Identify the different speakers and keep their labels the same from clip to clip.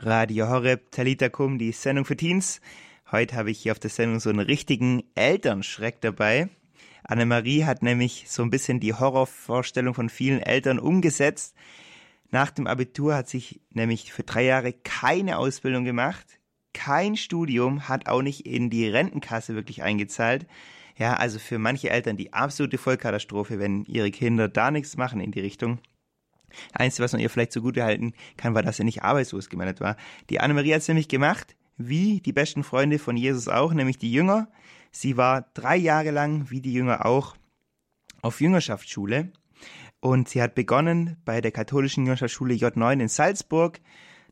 Speaker 1: Radio Horeb, Talita Kum, die Sendung für Teens. Heute habe ich hier auf der Sendung so einen richtigen Elternschreck dabei. Annemarie hat nämlich so ein bisschen die Horrorvorstellung von vielen Eltern umgesetzt. Nach dem Abitur hat sich nämlich für drei Jahre keine Ausbildung gemacht, kein Studium, hat auch nicht in die Rentenkasse wirklich eingezahlt. Ja, also für manche Eltern die absolute Vollkatastrophe, wenn ihre Kinder da nichts machen in die Richtung. Einzige, was man ihr vielleicht zugute halten kann, war, dass sie nicht arbeitslos gemeldet war. Die Annemarie hat es nämlich gemacht, wie die besten Freunde von Jesus auch, nämlich die Jünger. Sie war drei Jahre lang, wie die Jünger auch, auf Jüngerschaftsschule. Und sie hat begonnen bei der katholischen Jüngerschaftsschule J9 in Salzburg.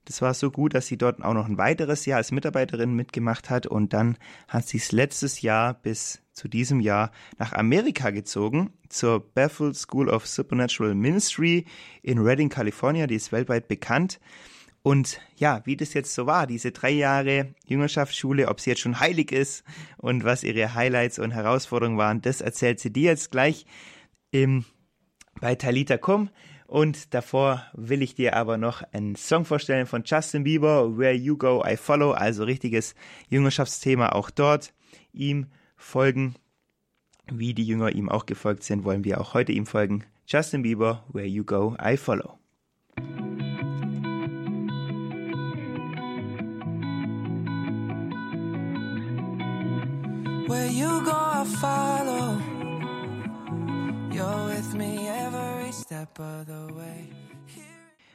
Speaker 1: Das war so gut, dass sie dort auch noch ein weiteres Jahr als Mitarbeiterin mitgemacht hat. Und dann hat sie es letztes Jahr bis zu diesem Jahr nach Amerika gezogen, zur Bethel School of Supernatural Ministry in Redding, Kalifornien. Die ist weltweit bekannt. Und ja, wie das jetzt so war, diese drei Jahre Jüngerschaftsschule, ob sie jetzt schon heilig ist und was ihre Highlights und Herausforderungen waren, das erzählt sie dir jetzt gleich im, bei Talita Kum. Und davor will ich dir aber noch einen Song vorstellen von Justin Bieber, Where You Go, I Follow, also richtiges Jüngerschaftsthema auch dort. Ihm folgen, wie die Jünger ihm auch gefolgt sind, wollen wir auch heute ihm folgen. Justin Bieber, Where You Go, I Follow. Where you go, I follow. You're with me every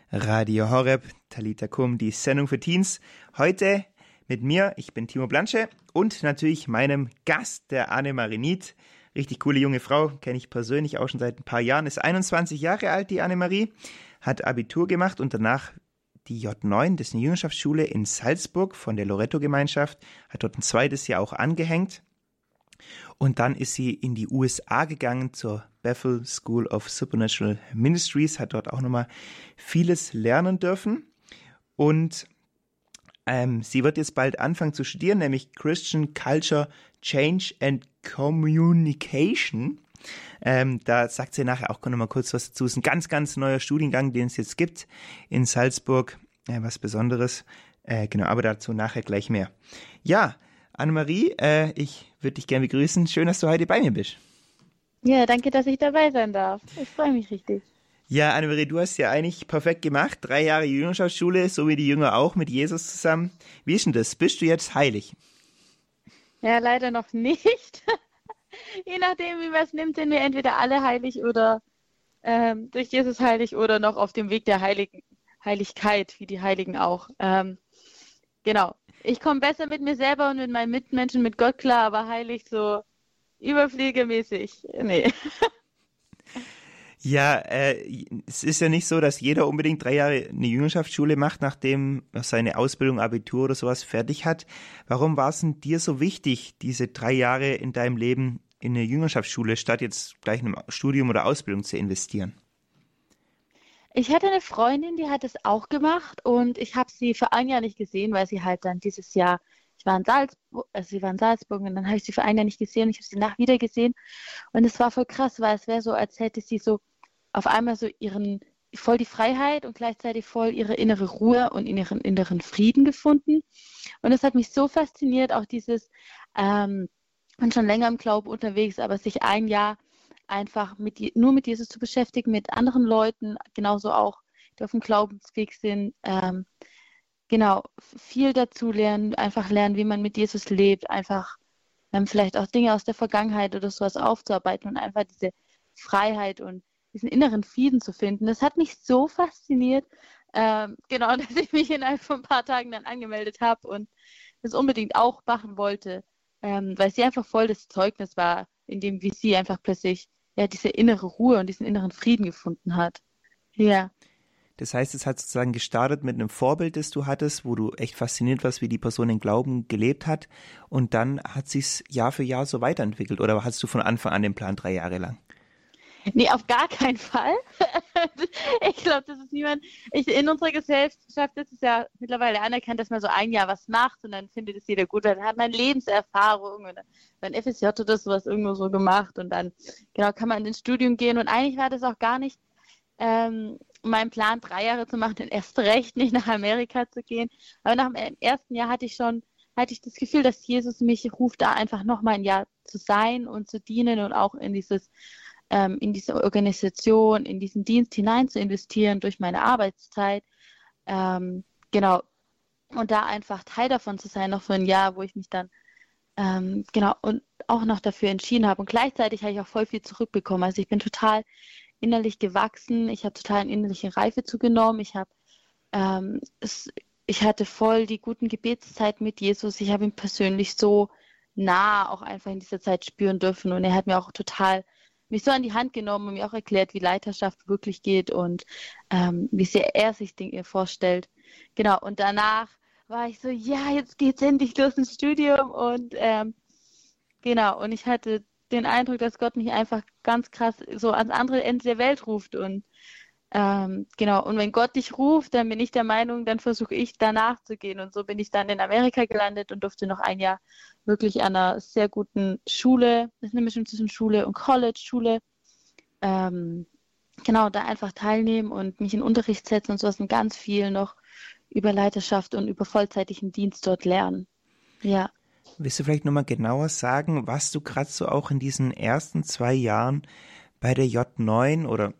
Speaker 1: Radio Horeb, Talita Kum, die Sendung für Teens. Heute mit mir, ich bin Timo Blanche und natürlich meinem Gast, der Anne Marinit. Richtig coole junge Frau, kenne ich persönlich auch schon seit ein paar Jahren, ist 21 Jahre alt, die Annemarie, hat Abitur gemacht und danach die J9, das ist eine Jüngerschaftsschule in Salzburg von der Loretto-Gemeinschaft, hat dort ein zweites Jahr auch angehängt und dann ist sie in die USA gegangen zur Bethel School of Supernatural Ministries, hat dort auch nochmal vieles lernen dürfen. Und ähm, sie wird jetzt bald anfangen zu studieren, nämlich Christian Culture, Change and Communication. Ähm, da sagt sie nachher auch nochmal kurz was dazu. Es ist ein ganz, ganz neuer Studiengang, den es jetzt gibt in Salzburg. Äh, was Besonderes. Äh, genau, aber dazu nachher gleich mehr. Ja, Annemarie, äh, ich würde dich gerne begrüßen. Schön, dass du heute bei mir bist.
Speaker 2: Ja, danke, dass ich dabei sein darf. Ich freue mich richtig.
Speaker 1: Ja, Annemarie, du hast ja eigentlich perfekt gemacht. Drei Jahre Jüngerschaftsschule, so wie die Jünger auch mit Jesus zusammen. Wie ist denn das? Bist du jetzt heilig?
Speaker 2: Ja, leider noch nicht. Je nachdem, wie man es nimmt, sind wir entweder alle heilig oder ähm, durch Jesus heilig oder noch auf dem Weg der Heiligen, Heiligkeit, wie die Heiligen auch. Ähm, genau ich komme besser mit mir selber und mit meinen Mitmenschen, mit Gott klar, aber heilig so überfliegemäßig, nee.
Speaker 1: Ja, äh, es ist ja nicht so, dass jeder unbedingt drei Jahre eine Jüngerschaftsschule macht, nachdem er seine Ausbildung, Abitur oder sowas fertig hat. Warum war es denn dir so wichtig, diese drei Jahre in deinem Leben in eine Jüngerschaftsschule statt jetzt gleich einem Studium oder Ausbildung zu investieren?
Speaker 2: Ich hatte eine Freundin, die hat es auch gemacht und ich habe sie für ein Jahr nicht gesehen, weil sie halt dann dieses Jahr, ich war in Salzburg, also sie war in Salzburg und dann habe ich sie für ein Jahr nicht gesehen und ich habe sie nach wieder gesehen und es war voll krass, weil es wäre so, als hätte sie so auf einmal so ihren, voll die Freiheit und gleichzeitig voll ihre innere Ruhe und ihren inneren Frieden gefunden und es hat mich so fasziniert, auch dieses, ähm, und schon länger im Glauben unterwegs, aber sich ein Jahr einfach mit, nur mit Jesus zu beschäftigen, mit anderen Leuten, genauso auch, die auf dem Glaubensweg sind. Ähm, genau, viel dazu lernen, einfach lernen, wie man mit Jesus lebt, einfach ähm, vielleicht auch Dinge aus der Vergangenheit oder sowas aufzuarbeiten und einfach diese Freiheit und diesen inneren Frieden zu finden. Das hat mich so fasziniert, ähm, genau, dass ich mich innerhalb von ein paar Tagen dann angemeldet habe und das unbedingt auch machen wollte, ähm, weil sie einfach voll das Zeugnis war, in dem wie sie einfach plötzlich ja, diese innere Ruhe und diesen inneren Frieden gefunden hat. Ja.
Speaker 1: Das heißt, es hat sozusagen gestartet mit einem Vorbild, das du hattest, wo du echt fasziniert warst, wie die Person den Glauben gelebt hat. Und dann hat sich's Jahr für Jahr so weiterentwickelt. Oder hast du von Anfang an den Plan drei Jahre lang?
Speaker 2: Nee, auf gar keinen Fall. ich glaube, das ist niemand. Ich, in unserer Gesellschaft ist es ja mittlerweile anerkannt, dass man so ein Jahr was macht und dann findet es jeder gut. Dann hat man Lebenserfahrung und mein FSJ das sowas irgendwo so gemacht und dann genau kann man ins Studium gehen. Und eigentlich war das auch gar nicht ähm, mein Plan, drei Jahre zu machen, dann erst recht nicht nach Amerika zu gehen. Aber nach dem ersten Jahr hatte ich schon, hatte ich das Gefühl, dass Jesus mich ruft, da einfach nochmal ein Jahr zu sein und zu dienen und auch in dieses, ähm, in diese Organisation, in diesen Dienst hinein zu investieren durch meine Arbeitszeit. Ähm, genau. Und da einfach Teil davon zu sein, noch für ein Jahr, wo ich mich dann ähm, genau und auch noch dafür entschieden habe. Und gleichzeitig habe ich auch voll viel zurückbekommen. Also ich bin total innerlich gewachsen, ich habe total eine innerliche Reife zugenommen, ich habe ähm, ich hatte voll die guten Gebetszeiten mit Jesus, ich habe ihn persönlich so nah auch einfach in dieser Zeit spüren dürfen. Und er hat mir auch total mich so an die Hand genommen und mir auch erklärt, wie Leiterschaft wirklich geht und ähm, wie sehr er sich Dinge vorstellt. Genau, und danach war ich so, ja, jetzt geht's endlich los ins Studium. Und ähm, genau, und ich hatte den Eindruck, dass Gott mich einfach ganz krass so ans andere Ende der Welt ruft. Und ähm, genau, und wenn Gott dich ruft, dann bin ich der Meinung, dann versuche ich danach zu gehen. Und so bin ich dann in Amerika gelandet und durfte noch ein Jahr wirklich an einer sehr guten Schule, das ist eine Mischung zwischen Schule und College-Schule, ähm, genau, da einfach teilnehmen und mich in Unterricht setzen und sowas und ganz viel noch über Leiterschaft und über vollzeitigen Dienst dort lernen. Ja.
Speaker 1: Willst du vielleicht nochmal genauer sagen, was du gerade so auch in diesen ersten zwei Jahren bei der J9 oder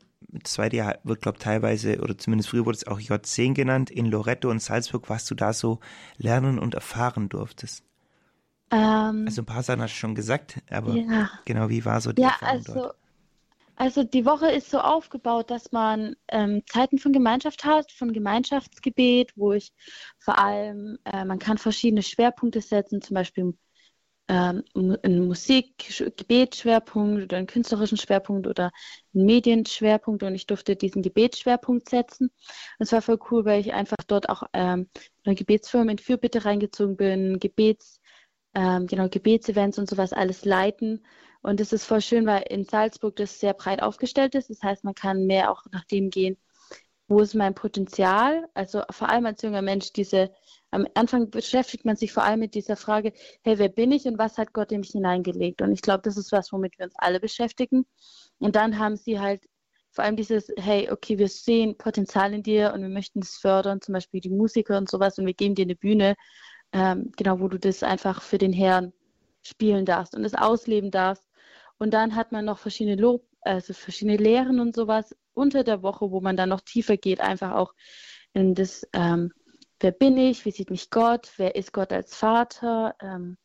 Speaker 1: zweite Jahr wird, glaube ich, teilweise, oder zumindest früher wurde es auch J10 genannt, in Loretto und Salzburg, was du da so lernen und erfahren durftest? Ähm, also ein paar Sachen hast du schon gesagt, aber ja. genau, wie war so die
Speaker 2: ja,
Speaker 1: Erfahrung
Speaker 2: also,
Speaker 1: dort?
Speaker 2: Also die Woche ist so aufgebaut, dass man ähm, Zeiten von Gemeinschaft hat, von Gemeinschaftsgebet, wo ich vor allem, äh, man kann verschiedene Schwerpunkte setzen, zum Beispiel ähm, einen Musik-Gebetsschwerpunkt oder einen künstlerischen Schwerpunkt oder einen Medienschwerpunkt und ich durfte diesen Gebetsschwerpunkt setzen. Und es war voll cool, weil ich einfach dort auch ähm, in eine Gebetsfirma in Fürbitte reingezogen bin, Gebets, ähm, genau, Gebetsevents und sowas alles leiten und es ist voll schön, weil in Salzburg das sehr breit aufgestellt ist. Das heißt, man kann mehr auch nach dem gehen, wo ist mein Potenzial? Also vor allem als junger Mensch, diese, am Anfang beschäftigt man sich vor allem mit dieser Frage, hey, wer bin ich und was hat Gott in mich hineingelegt? Und ich glaube, das ist was, womit wir uns alle beschäftigen. Und dann haben sie halt vor allem dieses, hey, okay, wir sehen Potenzial in dir und wir möchten das fördern, zum Beispiel die Musiker und sowas und wir geben dir eine Bühne, ähm, genau, wo du das einfach für den Herrn spielen darfst und es ausleben darfst. Und dann hat man noch verschiedene Lob, also verschiedene Lehren und sowas unter der Woche, wo man dann noch tiefer geht, einfach auch in das, ähm, wer bin ich, wie sieht mich Gott, wer ist Gott als Vater, ähm,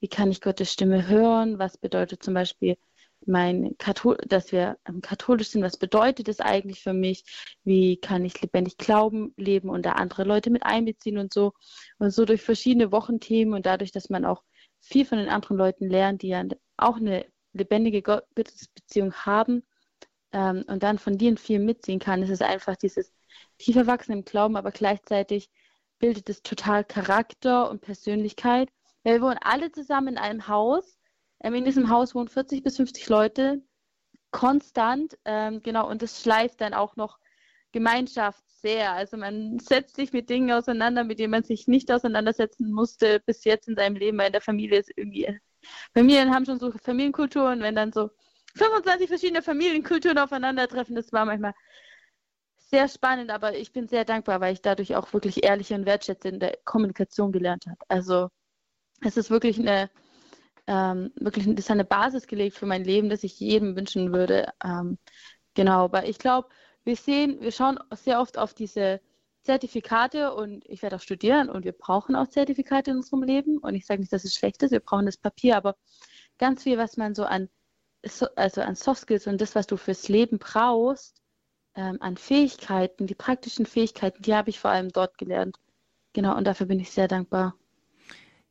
Speaker 2: wie kann ich Gottes Stimme hören, was bedeutet zum Beispiel mein Kathol dass wir ähm, katholisch sind, was bedeutet das eigentlich für mich, wie kann ich lebendig Glauben leben und da andere Leute mit einbeziehen und so. Und so durch verschiedene Wochenthemen und dadurch, dass man auch viel von den anderen Leuten lernt, die ja auch eine lebendige Gottesbeziehung haben ähm, und dann von denen viel mitziehen kann. Es ist einfach dieses tiefer wachsen im Glauben, aber gleichzeitig bildet es total Charakter und Persönlichkeit. Wir wohnen alle zusammen in einem Haus. Ähm, in diesem Haus wohnen 40 bis 50 Leute konstant, ähm, genau, und das schleift dann auch noch Gemeinschaft sehr. Also man setzt sich mit Dingen auseinander, mit denen man sich nicht auseinandersetzen musste bis jetzt in seinem Leben, weil in der Familie ist irgendwie Familien haben schon so Familienkulturen, wenn dann so 25 verschiedene Familienkulturen aufeinandertreffen, das war manchmal sehr spannend, aber ich bin sehr dankbar, weil ich dadurch auch wirklich ehrliche und wertschätzende Kommunikation gelernt habe. Also es ist wirklich eine, ähm, wirklich das ist eine Basis gelegt für mein Leben, das ich jedem wünschen würde. Ähm, genau, aber ich glaube, wir sehen, wir schauen sehr oft auf diese Zertifikate und ich werde auch studieren und wir brauchen auch Zertifikate in unserem Leben. Und ich sage nicht, dass es schlecht ist, wir brauchen das Papier, aber ganz viel, was man so an, also an Soft Skills und das, was du fürs Leben brauchst, ähm, an Fähigkeiten, die praktischen Fähigkeiten, die habe ich vor allem dort gelernt. Genau, und dafür bin ich sehr dankbar.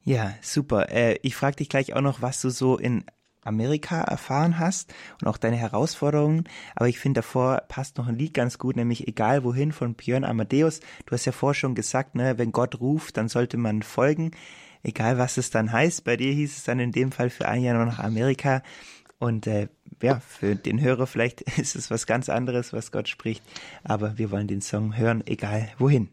Speaker 1: Ja, super. Äh, ich frage dich gleich auch noch, was du so in Amerika erfahren hast und auch deine Herausforderungen. Aber ich finde, davor passt noch ein Lied ganz gut, nämlich Egal wohin von Björn Amadeus. Du hast ja vorher schon gesagt, ne, wenn Gott ruft, dann sollte man folgen. Egal was es dann heißt. Bei dir hieß es dann in dem Fall für ein Jahr noch nach Amerika. Und äh, ja, für den Hörer vielleicht ist es was ganz anderes, was Gott spricht. Aber wir wollen den Song hören, egal wohin.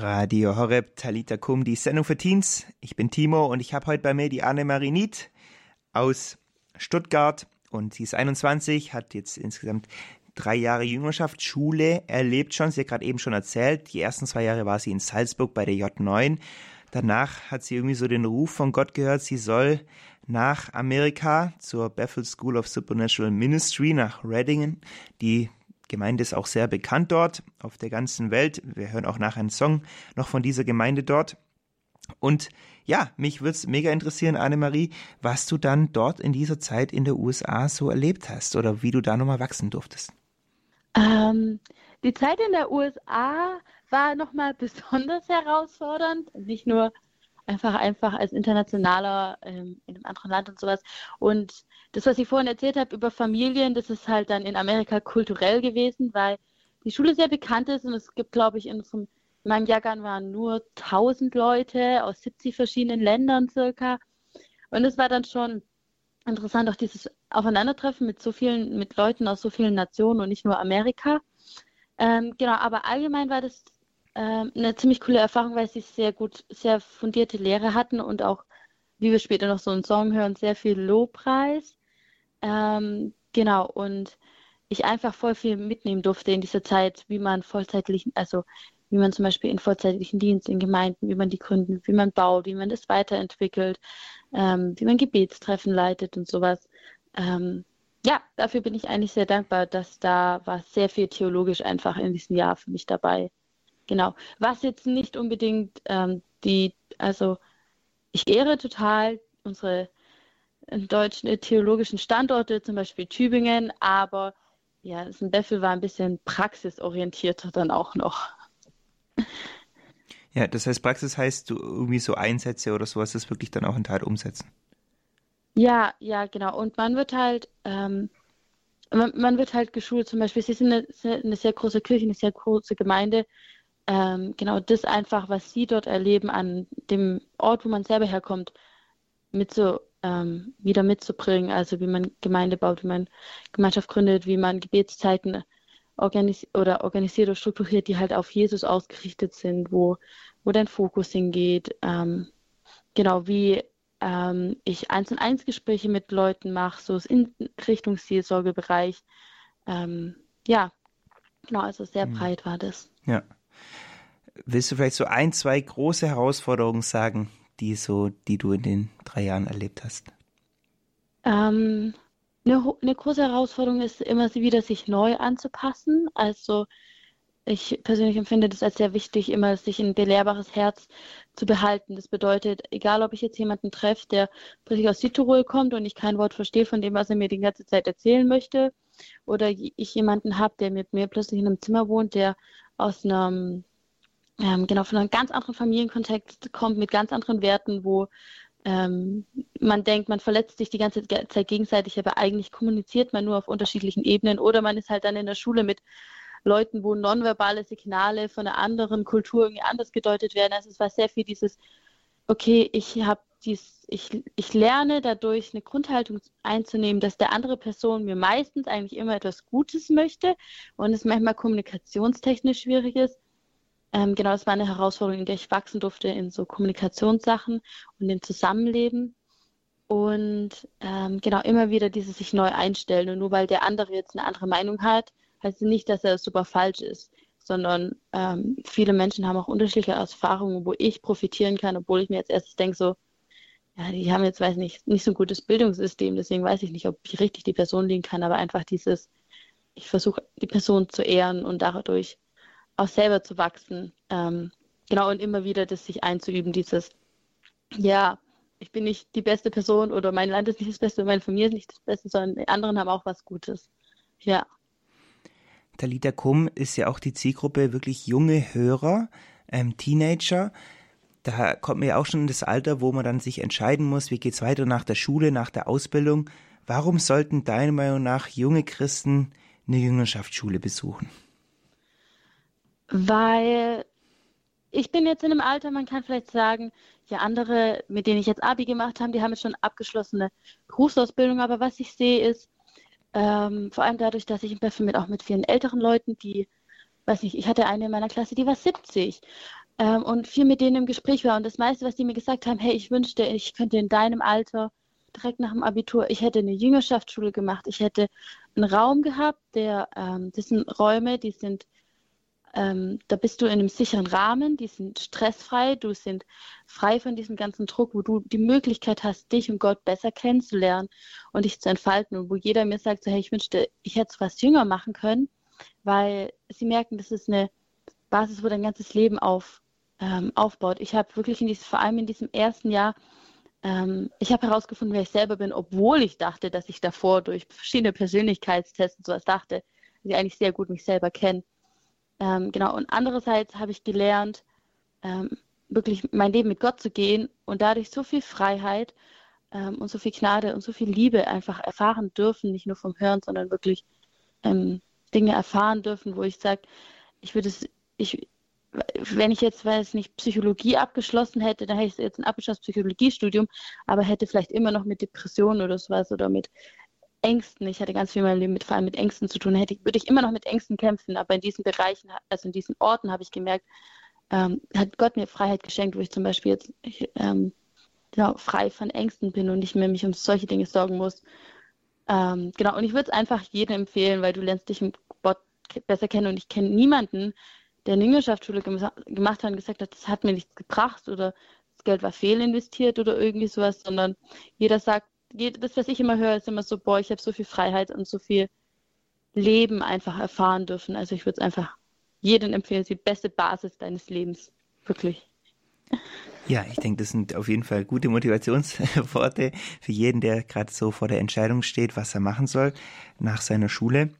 Speaker 1: Radio Horeb Talita Kum, die Sendung für Teens. Ich bin Timo und ich habe heute bei mir die Annemarie Nied aus Stuttgart und sie ist 21, hat jetzt insgesamt drei Jahre Jüngerschaftsschule erlebt schon. Sie hat gerade eben schon erzählt, die ersten zwei Jahre war sie in Salzburg bei der J9. Danach hat sie irgendwie so den Ruf von Gott gehört, sie soll nach Amerika zur Bethel School of Supernatural Ministry nach Reddingen. Die Gemeinde ist auch sehr bekannt dort auf der ganzen Welt. Wir hören auch nachher einen Song noch von dieser Gemeinde dort. Und ja, mich würde es mega interessieren, Annemarie, was du dann dort in dieser Zeit in der USA so erlebt hast oder wie du da nochmal wachsen durftest.
Speaker 2: Ähm, die Zeit in der USA war nochmal besonders herausfordernd. Nicht nur einfach, einfach als Internationaler ähm, in einem anderen Land und sowas. Und das, was ich vorhin erzählt habe über Familien, das ist halt dann in Amerika kulturell gewesen, weil die Schule sehr bekannt ist und es gibt, glaube ich, in, unserem, in meinem Jahrgang waren nur 1000 Leute aus 70 verschiedenen Ländern circa. Und es war dann schon interessant, auch dieses Aufeinandertreffen mit so vielen, mit Leuten aus so vielen Nationen und nicht nur Amerika. Ähm, genau, aber allgemein war das ähm, eine ziemlich coole Erfahrung, weil sie sehr gut, sehr fundierte Lehre hatten und auch, wie wir später noch so einen Song hören, sehr viel Lobpreis. Ähm, genau, und ich einfach voll viel mitnehmen durfte in dieser Zeit, wie man vollzeitlichen, also wie man zum Beispiel in vollzeitlichen Dienst in Gemeinden, wie man die gründet, wie man baut, wie man das weiterentwickelt, ähm, wie man Gebetstreffen leitet und sowas. Ähm, ja, dafür bin ich eigentlich sehr dankbar, dass da war sehr viel theologisch einfach in diesem Jahr für mich dabei. Genau. Was jetzt nicht unbedingt ähm, die, also ich ehre total unsere deutschen äh, theologischen Standorte, zum Beispiel Tübingen, aber ja, das Beffel war ein bisschen praxisorientierter dann auch noch.
Speaker 1: Ja, das heißt, Praxis heißt, du irgendwie so Einsätze oder sowas, das wirklich dann auch in Tat umsetzen.
Speaker 2: Ja, ja, genau. Und man wird halt, ähm, man, man, wird halt geschult, zum Beispiel, sie sind eine, eine, sehr große Kirche, eine sehr große Gemeinde. Ähm, genau das einfach, was sie dort erleben, an dem Ort, wo man selber herkommt, mit so ähm, wieder mitzubringen. Also wie man Gemeinde baut, wie man Gemeinschaft gründet, wie man Gebetszeiten organis oder organisiert oder strukturiert, die halt auf Jesus ausgerichtet sind, wo, wo dein Fokus hingeht. Ähm, genau, wie ähm, ich eins und eins Gespräche mit Leuten mache, so in Richtung Seelsorgebereich. Ähm, ja, genau, also sehr mhm. breit war das.
Speaker 1: Ja. Willst du vielleicht so ein, zwei große Herausforderungen sagen, die so, die du in den drei Jahren erlebt hast?
Speaker 2: Ähm, eine, eine große Herausforderung ist immer wieder, sich neu anzupassen. Also ich persönlich empfinde das als sehr wichtig, immer sich ein belehrbares Herz zu behalten. Das bedeutet, egal ob ich jetzt jemanden treffe, der plötzlich aus Südtirol kommt und ich kein Wort verstehe von dem, was er mir die ganze Zeit erzählen möchte, oder ich jemanden habe, der mit mir plötzlich in einem Zimmer wohnt, der aus einem, ähm, genau, von einem ganz anderen Familienkontext kommt, mit ganz anderen Werten, wo ähm, man denkt, man verletzt sich die ganze Zeit gegenseitig, aber eigentlich kommuniziert man nur auf unterschiedlichen Ebenen oder man ist halt dann in der Schule mit Leuten, wo nonverbale Signale von einer anderen Kultur irgendwie anders gedeutet werden. Also es war sehr viel dieses, okay, ich habe dies, ich, ich lerne dadurch eine Grundhaltung einzunehmen, dass der andere Person mir meistens eigentlich immer etwas Gutes möchte und es manchmal kommunikationstechnisch schwierig ist. Ähm, genau, das war eine Herausforderung, in der ich wachsen durfte in so Kommunikationssachen und im Zusammenleben. Und ähm, genau, immer wieder dieses sich neu einstellen. Und nur weil der andere jetzt eine andere Meinung hat, heißt nicht, dass er super falsch ist, sondern ähm, viele Menschen haben auch unterschiedliche Erfahrungen, wo ich profitieren kann, obwohl ich mir jetzt erst denke, so, ja, die haben jetzt, weiß nicht, nicht so ein gutes Bildungssystem, deswegen weiß ich nicht, ob ich richtig die Person liegen kann, aber einfach dieses, ich versuche die Person zu ehren und dadurch auch selber zu wachsen. Ähm, genau, und immer wieder das sich einzuüben, dieses, ja, ich bin nicht die beste Person oder mein Land ist nicht das Beste, meine Familie ist nicht das Beste, sondern die anderen haben auch was Gutes. Ja.
Speaker 1: Talita Kum ist ja auch die Zielgruppe wirklich junge Hörer, ähm, Teenager. Da kommt man ja auch schon in das Alter, wo man dann sich entscheiden muss, wie geht es weiter nach der Schule, nach der Ausbildung. Warum sollten deiner Meinung nach junge Christen eine Jüngerschaftsschule besuchen?
Speaker 2: Weil ich bin jetzt in einem Alter, man kann vielleicht sagen, ja, andere, mit denen ich jetzt Abi gemacht habe, die haben jetzt schon abgeschlossene Berufsausbildung, aber was ich sehe ist, ähm, vor allem dadurch, dass ich im Befehl mit auch mit vielen älteren Leuten, die, weiß nicht, ich hatte eine in meiner Klasse, die war 70. ähm, und viel mit denen im Gespräch war. Und das meiste, was die mir gesagt haben, hey, ich wünschte, ich könnte in deinem Alter direkt nach dem Abitur, ich hätte eine Jüngerschaftsschule gemacht, ich hätte einen Raum gehabt, der, ähm, das sind Räume, die sind, ähm, da bist du in einem sicheren Rahmen, die sind stressfrei, du sind frei von diesem ganzen Druck, wo du die Möglichkeit hast, dich und Gott besser kennenzulernen und dich zu entfalten und wo jeder mir sagt, so, hey, ich wünschte, ich hätte es was jünger machen können, weil sie merken, das ist eine Basis, wo dein ganzes Leben auf, ähm, aufbaut. Ich habe wirklich in diesem, vor allem in diesem ersten Jahr ähm, ich habe herausgefunden, wer ich selber bin, obwohl ich dachte, dass ich davor durch verschiedene Persönlichkeitstests und sowas dachte, dass ich eigentlich sehr gut mich selber kenne. Ähm, genau, und andererseits habe ich gelernt, ähm, wirklich mein Leben mit Gott zu gehen und dadurch so viel Freiheit ähm, und so viel Gnade und so viel Liebe einfach erfahren dürfen, nicht nur vom Hören, sondern wirklich ähm, Dinge erfahren dürfen, wo ich sage, ich würde es, ich, wenn ich jetzt, weiß nicht, Psychologie abgeschlossen hätte, dann hätte ich jetzt ein abgeschlossenes Psychologiestudium, aber hätte vielleicht immer noch mit Depressionen oder sowas oder mit Ängsten, ich hatte ganz viel in meinem Leben mit, vor allem mit Ängsten zu tun, hätte, würde ich immer noch mit Ängsten kämpfen, aber in diesen Bereichen, also in diesen Orten habe ich gemerkt, ähm, hat Gott mir Freiheit geschenkt, wo ich zum Beispiel jetzt ich, ähm, genau, frei von Ängsten bin und nicht mehr mich um solche Dinge sorgen muss. Ähm, genau, und ich würde es einfach jedem empfehlen, weil du lernst dich im Gott besser kennen. Und ich kenne niemanden, der eine Jüngerschaftsschule gemacht hat und gesagt hat, das hat mir nichts gebracht oder das Geld war fehlinvestiert oder irgendwie sowas, sondern jeder sagt, das, was ich immer höre, ist immer so, boah, ich habe so viel Freiheit und so viel Leben einfach erfahren dürfen. Also ich würde es einfach jedem empfehlen, die beste Basis deines Lebens, wirklich.
Speaker 1: Ja, ich denke, das sind auf jeden Fall gute Motivationsworte für jeden, der gerade so vor der Entscheidung steht, was er machen soll nach seiner Schule.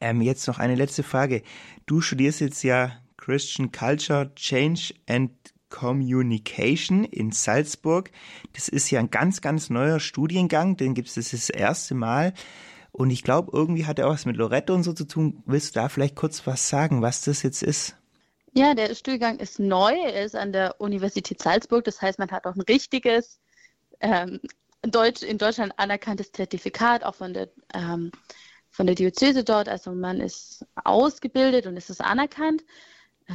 Speaker 1: Ähm, jetzt noch eine letzte Frage. Du studierst jetzt ja Christian Culture, Change and Communication in Salzburg. Das ist ja ein ganz, ganz neuer Studiengang, den gibt es das, das erste Mal. Und ich glaube, irgendwie hat er auch was mit Loretto und so zu tun. Willst du da vielleicht kurz was sagen, was das jetzt ist?
Speaker 2: Ja, der Studiengang ist neu. Er ist an der Universität Salzburg. Das heißt, man hat auch ein richtiges ähm, Deutsch, in Deutschland anerkanntes Zertifikat, auch von der ähm, von der Diözese dort. Also man ist ausgebildet und es ist anerkannt,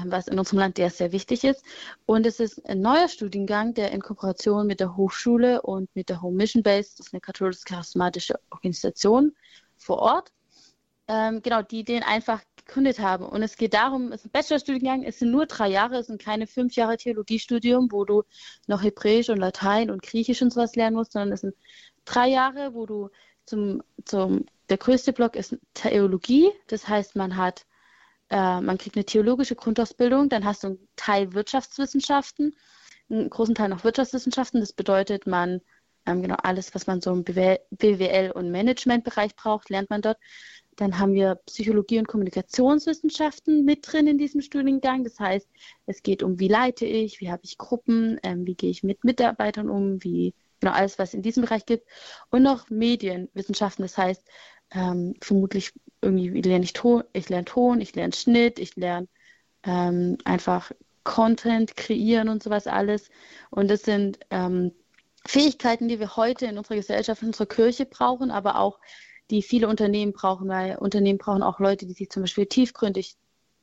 Speaker 2: was in unserem Land sehr, sehr wichtig ist. Und es ist ein neuer Studiengang, der in Kooperation mit der Hochschule und mit der Home Mission Base, das ist eine katholisch-charismatische Organisation vor Ort, ähm, genau, die den einfach gegründet haben. Und es geht darum, es ist ein Bachelorstudiengang, es sind nur drei Jahre, es sind keine fünf Jahre Theologiestudium, wo du noch Hebräisch und Latein und Griechisch und sowas lernen musst, sondern es sind drei Jahre, wo du zum, zum der größte Block ist Theologie, das heißt, man hat, äh, man kriegt eine theologische Grundausbildung, dann hast du einen Teil Wirtschaftswissenschaften, einen großen Teil noch Wirtschaftswissenschaften. Das bedeutet, man ähm, genau alles, was man so im BWL und Managementbereich braucht, lernt man dort. Dann haben wir Psychologie und Kommunikationswissenschaften mit drin in diesem Studiengang. Das heißt, es geht um, wie leite ich, wie habe ich Gruppen, ähm, wie gehe ich mit Mitarbeitern um, wie genau alles, was es in diesem Bereich gibt. Und noch Medienwissenschaften. Das heißt, ähm, vermutlich irgendwie lerne ich Ton, ich lerne Ton, ich lerne Schnitt, ich lerne ähm, einfach Content kreieren und sowas alles. Und das sind ähm, Fähigkeiten, die wir heute in unserer Gesellschaft, in unserer Kirche brauchen, aber auch die viele Unternehmen brauchen, weil Unternehmen brauchen auch Leute, die sich zum Beispiel tiefgründig,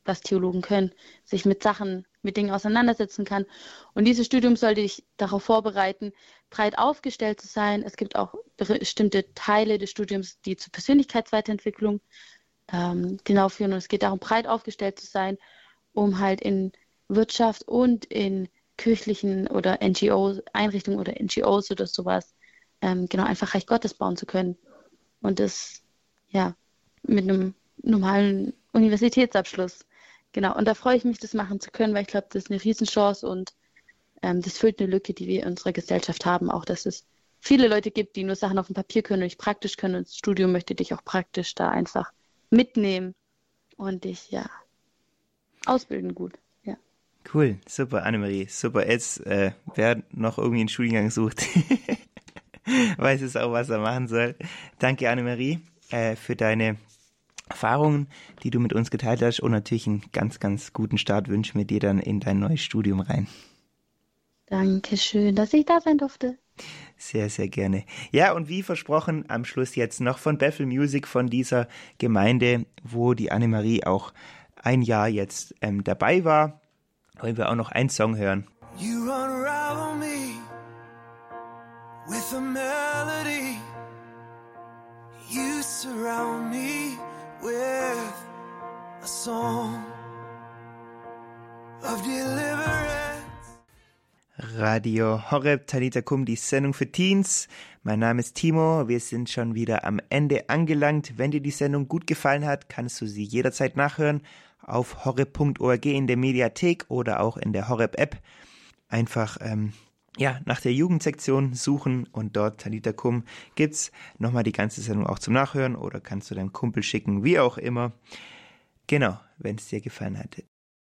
Speaker 2: was Theologen können, sich mit Sachen mit Dingen auseinandersetzen kann. Und dieses Studium sollte dich darauf vorbereiten, breit aufgestellt zu sein. Es gibt auch bestimmte Teile des Studiums, die zur Persönlichkeitsweiterentwicklung ähm, genau führen. Und es geht darum, breit aufgestellt zu sein, um halt in Wirtschaft und in kirchlichen oder NGOs, Einrichtungen oder NGOs oder sowas, ähm, genau einfach Reich Gottes bauen zu können. Und das, ja, mit einem normalen Universitätsabschluss. Genau, und da freue ich mich, das machen zu können, weil ich glaube, das ist eine Riesenchance und ähm, das füllt eine Lücke, die wir in unserer Gesellschaft haben. Auch, dass es viele Leute gibt, die nur Sachen auf dem Papier können und nicht praktisch können. Und das Studium möchte dich auch praktisch da einfach mitnehmen und dich, ja, ausbilden gut.
Speaker 1: Cool, super, Annemarie, super. Jetzt, äh, wer noch irgendwie einen Studiengang sucht, weiß es auch, was er machen soll. Danke, Annemarie, äh, für deine Erfahrungen, die du mit uns geteilt hast und natürlich einen ganz, ganz guten Start wünschen wir dir dann in dein neues Studium rein.
Speaker 2: Dankeschön, dass ich da sein durfte.
Speaker 1: Sehr, sehr gerne. Ja, und wie versprochen, am Schluss jetzt noch von Bethel Music, von dieser Gemeinde, wo die Annemarie auch ein Jahr jetzt ähm, dabei war. wollen wir auch noch einen Song hören.
Speaker 3: You unravel me with a melody. You surround me with a song of deliverance.
Speaker 1: Radio Horeb Talita Kum, die Sendung für Teens. Mein Name ist Timo. Wir sind schon wieder am Ende angelangt. Wenn dir die Sendung gut gefallen hat, kannst du sie jederzeit nachhören auf horeb.org in der Mediathek oder auch in der Horeb App. Einfach ähm, ja, nach der Jugendsektion suchen und dort Talita Kum gibt's nochmal die ganze Sendung auch zum Nachhören oder kannst du deinem Kumpel schicken, wie auch immer. Genau, wenn es dir gefallen hat.